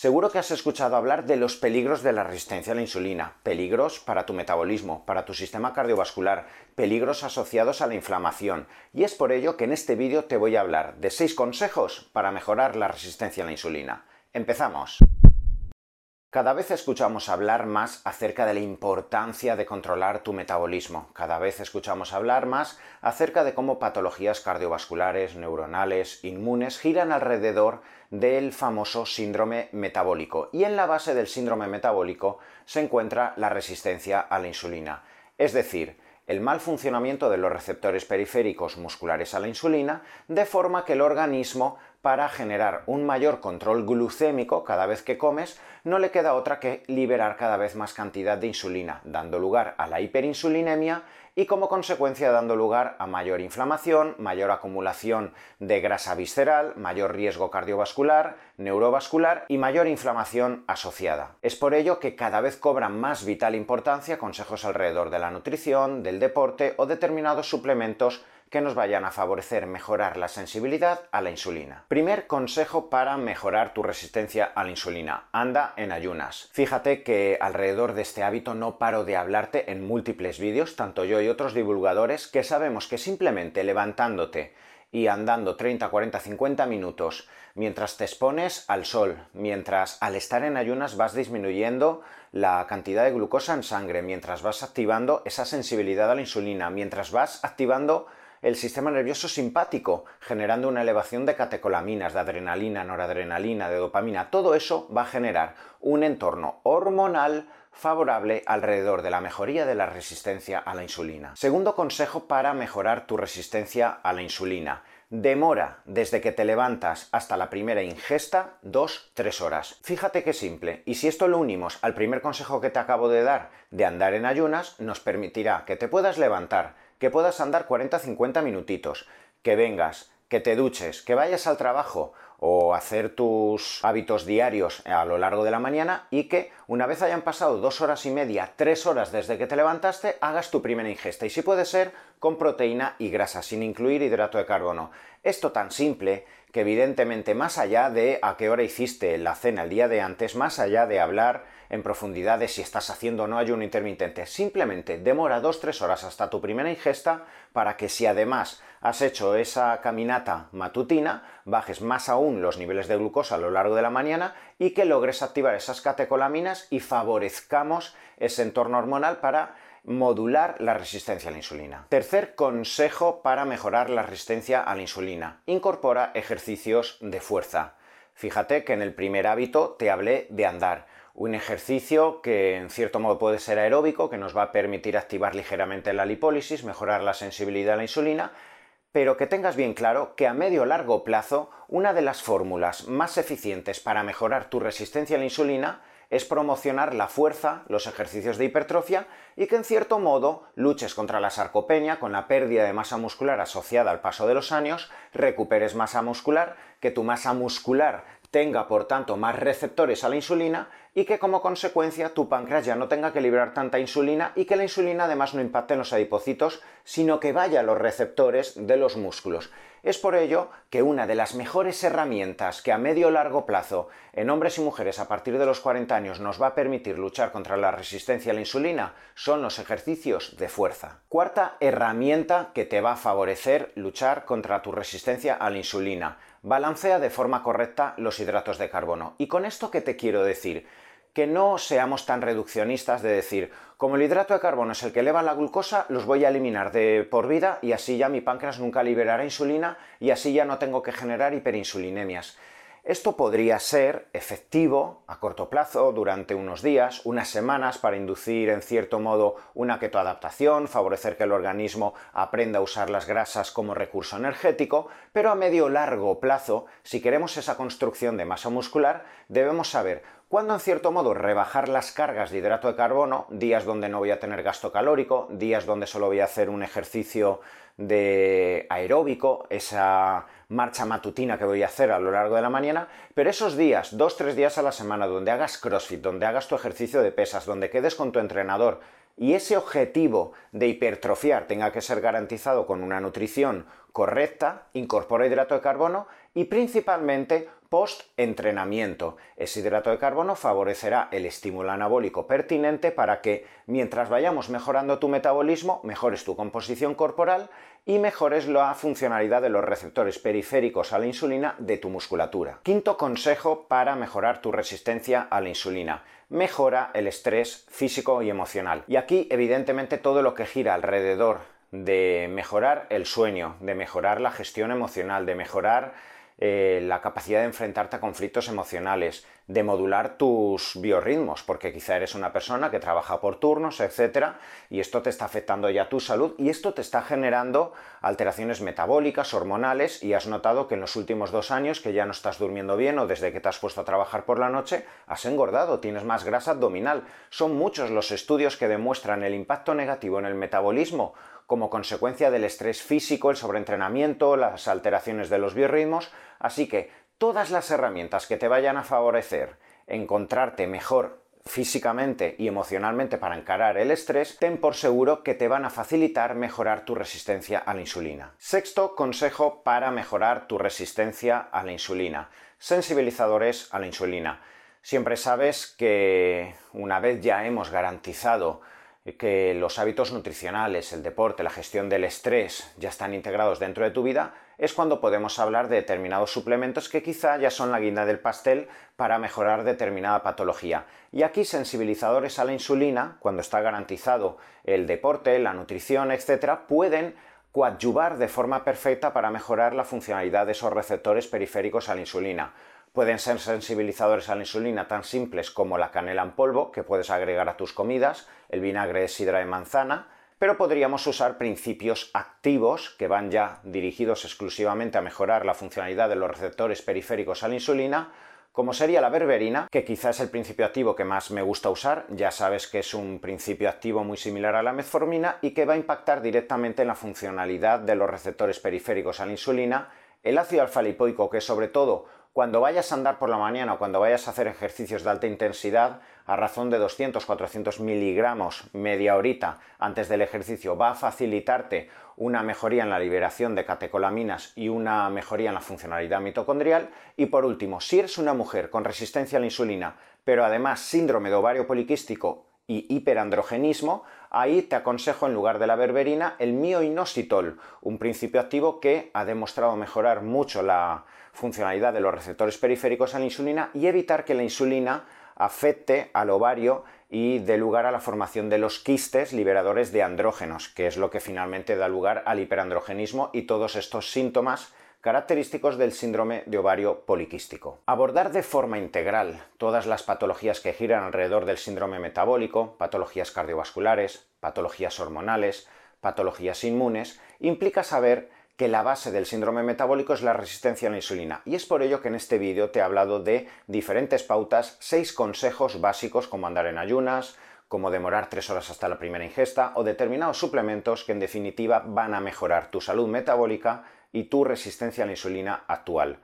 Seguro que has escuchado hablar de los peligros de la resistencia a la insulina, peligros para tu metabolismo, para tu sistema cardiovascular, peligros asociados a la inflamación, y es por ello que en este vídeo te voy a hablar de 6 consejos para mejorar la resistencia a la insulina. ¡Empezamos! Cada vez escuchamos hablar más acerca de la importancia de controlar tu metabolismo. Cada vez escuchamos hablar más acerca de cómo patologías cardiovasculares, neuronales, inmunes giran alrededor del famoso síndrome metabólico. Y en la base del síndrome metabólico se encuentra la resistencia a la insulina. Es decir, el mal funcionamiento de los receptores periféricos musculares a la insulina, de forma que el organismo para generar un mayor control glucémico cada vez que comes, no le queda otra que liberar cada vez más cantidad de insulina, dando lugar a la hiperinsulinemia y como consecuencia dando lugar a mayor inflamación, mayor acumulación de grasa visceral, mayor riesgo cardiovascular, neurovascular y mayor inflamación asociada. Es por ello que cada vez cobran más vital importancia consejos alrededor de la nutrición, del deporte o determinados suplementos que nos vayan a favorecer mejorar la sensibilidad a la insulina. Primer consejo para mejorar tu resistencia a la insulina. Anda en ayunas. Fíjate que alrededor de este hábito no paro de hablarte en múltiples vídeos, tanto yo y otros divulgadores, que sabemos que simplemente levantándote y andando 30, 40, 50 minutos mientras te expones al sol, mientras al estar en ayunas vas disminuyendo la cantidad de glucosa en sangre, mientras vas activando esa sensibilidad a la insulina, mientras vas activando el sistema nervioso simpático, generando una elevación de catecolaminas, de adrenalina, noradrenalina, de dopamina. Todo eso va a generar un entorno hormonal favorable alrededor de la mejoría de la resistencia a la insulina. Segundo consejo para mejorar tu resistencia a la insulina. Demora desde que te levantas hasta la primera ingesta 2-3 horas. Fíjate qué simple. Y si esto lo unimos al primer consejo que te acabo de dar de andar en ayunas, nos permitirá que te puedas levantar que puedas andar 40-50 minutitos, que vengas, que te duches, que vayas al trabajo o hacer tus hábitos diarios a lo largo de la mañana y que una vez hayan pasado dos horas y media, tres horas desde que te levantaste, hagas tu primera ingesta. Y si puede ser con proteína y grasa, sin incluir hidrato de carbono. Esto tan simple que evidentemente más allá de a qué hora hiciste la cena el día de antes, más allá de hablar en profundidad de si estás haciendo o no ayuno intermitente, simplemente demora 2-3 horas hasta tu primera ingesta para que si además has hecho esa caminata matutina, bajes más aún los niveles de glucosa a lo largo de la mañana y que logres activar esas catecolaminas y favorezcamos ese entorno hormonal para modular la resistencia a la insulina. Tercer consejo para mejorar la resistencia a la insulina. Incorpora ejercicios de fuerza. Fíjate que en el primer hábito te hablé de andar. Un ejercicio que en cierto modo puede ser aeróbico, que nos va a permitir activar ligeramente la lipólisis, mejorar la sensibilidad a la insulina, pero que tengas bien claro que a medio largo plazo una de las fórmulas más eficientes para mejorar tu resistencia a la insulina es promocionar la fuerza, los ejercicios de hipertrofia y que en cierto modo luches contra la sarcopenia con la pérdida de masa muscular asociada al paso de los años, recuperes masa muscular, que tu masa muscular tenga por tanto más receptores a la insulina y que como consecuencia tu páncreas ya no tenga que liberar tanta insulina y que la insulina además no impacte en los adipocitos, sino que vaya a los receptores de los músculos. Es por ello que una de las mejores herramientas que a medio largo plazo en hombres y mujeres a partir de los 40 años nos va a permitir luchar contra la resistencia a la insulina son los ejercicios de fuerza. Cuarta herramienta que te va a favorecer luchar contra tu resistencia a la insulina. Balancea de forma correcta los hidratos de carbono. ¿Y con esto qué te quiero decir? Que no seamos tan reduccionistas de decir, como el hidrato de carbono es el que eleva la glucosa, los voy a eliminar de por vida y así ya mi páncreas nunca liberará insulina y así ya no tengo que generar hiperinsulinemias. Esto podría ser efectivo a corto plazo durante unos días, unas semanas para inducir en cierto modo una ketoadaptación, favorecer que el organismo aprenda a usar las grasas como recurso energético, pero a medio largo plazo, si queremos esa construcción de masa muscular, debemos saber cuándo en cierto modo rebajar las cargas de hidrato de carbono, días donde no voy a tener gasto calórico, días donde solo voy a hacer un ejercicio de aeróbico, esa marcha matutina que voy a hacer a lo largo de la mañana, pero esos días, dos, tres días a la semana, donde hagas CrossFit, donde hagas tu ejercicio de pesas, donde quedes con tu entrenador y ese objetivo de hipertrofiar tenga que ser garantizado con una nutrición correcta, incorpora hidrato de carbono y principalmente post-entrenamiento. Ese hidrato de carbono favorecerá el estímulo anabólico pertinente para que, mientras vayamos mejorando tu metabolismo, mejores tu composición corporal y mejores la funcionalidad de los receptores periféricos a la insulina de tu musculatura. Quinto consejo para mejorar tu resistencia a la insulina. Mejora el estrés físico y emocional. Y aquí, evidentemente, todo lo que gira alrededor de mejorar el sueño, de mejorar la gestión emocional, de mejorar eh, la capacidad de enfrentarte a conflictos emocionales, de modular tus biorritmos, porque quizá eres una persona que trabaja por turnos, etc. Y esto te está afectando ya tu salud y esto te está generando alteraciones metabólicas, hormonales y has notado que en los últimos dos años que ya no estás durmiendo bien o desde que te has puesto a trabajar por la noche, has engordado, tienes más grasa abdominal. Son muchos los estudios que demuestran el impacto negativo en el metabolismo como consecuencia del estrés físico, el sobreentrenamiento, las alteraciones de los biorritmos, así que todas las herramientas que te vayan a favorecer encontrarte mejor físicamente y emocionalmente para encarar el estrés, ten por seguro que te van a facilitar mejorar tu resistencia a la insulina. Sexto consejo para mejorar tu resistencia a la insulina. Sensibilizadores a la insulina. Siempre sabes que una vez ya hemos garantizado que los hábitos nutricionales, el deporte, la gestión del estrés ya están integrados dentro de tu vida, es cuando podemos hablar de determinados suplementos que quizá ya son la guinda del pastel para mejorar determinada patología. Y aquí sensibilizadores a la insulina, cuando está garantizado el deporte, la nutrición, etc., pueden coadyuvar de forma perfecta para mejorar la funcionalidad de esos receptores periféricos a la insulina. Pueden ser sensibilizadores a la insulina tan simples como la canela en polvo, que puedes agregar a tus comidas, el vinagre de sidra de manzana, pero podríamos usar principios activos que van ya dirigidos exclusivamente a mejorar la funcionalidad de los receptores periféricos a la insulina, como sería la berberina, que quizás es el principio activo que más me gusta usar, ya sabes que es un principio activo muy similar a la metformina y que va a impactar directamente en la funcionalidad de los receptores periféricos a la insulina, el ácido alfa-lipoico, que sobre todo cuando vayas a andar por la mañana o cuando vayas a hacer ejercicios de alta intensidad, a razón de 200-400 miligramos media horita antes del ejercicio, va a facilitarte una mejoría en la liberación de catecolaminas y una mejoría en la funcionalidad mitocondrial. Y por último, si eres una mujer con resistencia a la insulina, pero además síndrome de ovario poliquístico y hiperandrogenismo, ahí te aconsejo en lugar de la berberina el mioinositol, un principio activo que ha demostrado mejorar mucho la funcionalidad de los receptores periféricos a la insulina y evitar que la insulina afecte al ovario y dé lugar a la formación de los quistes liberadores de andrógenos, que es lo que finalmente da lugar al hiperandrogenismo y todos estos síntomas característicos del síndrome de ovario poliquístico. Abordar de forma integral todas las patologías que giran alrededor del síndrome metabólico, patologías cardiovasculares, patologías hormonales, patologías inmunes, implica saber que la base del síndrome metabólico es la resistencia a la insulina. Y es por ello que en este vídeo te he hablado de diferentes pautas, seis consejos básicos como andar en ayunas, como demorar tres horas hasta la primera ingesta o determinados suplementos que en definitiva van a mejorar tu salud metabólica y tu resistencia a la insulina actual.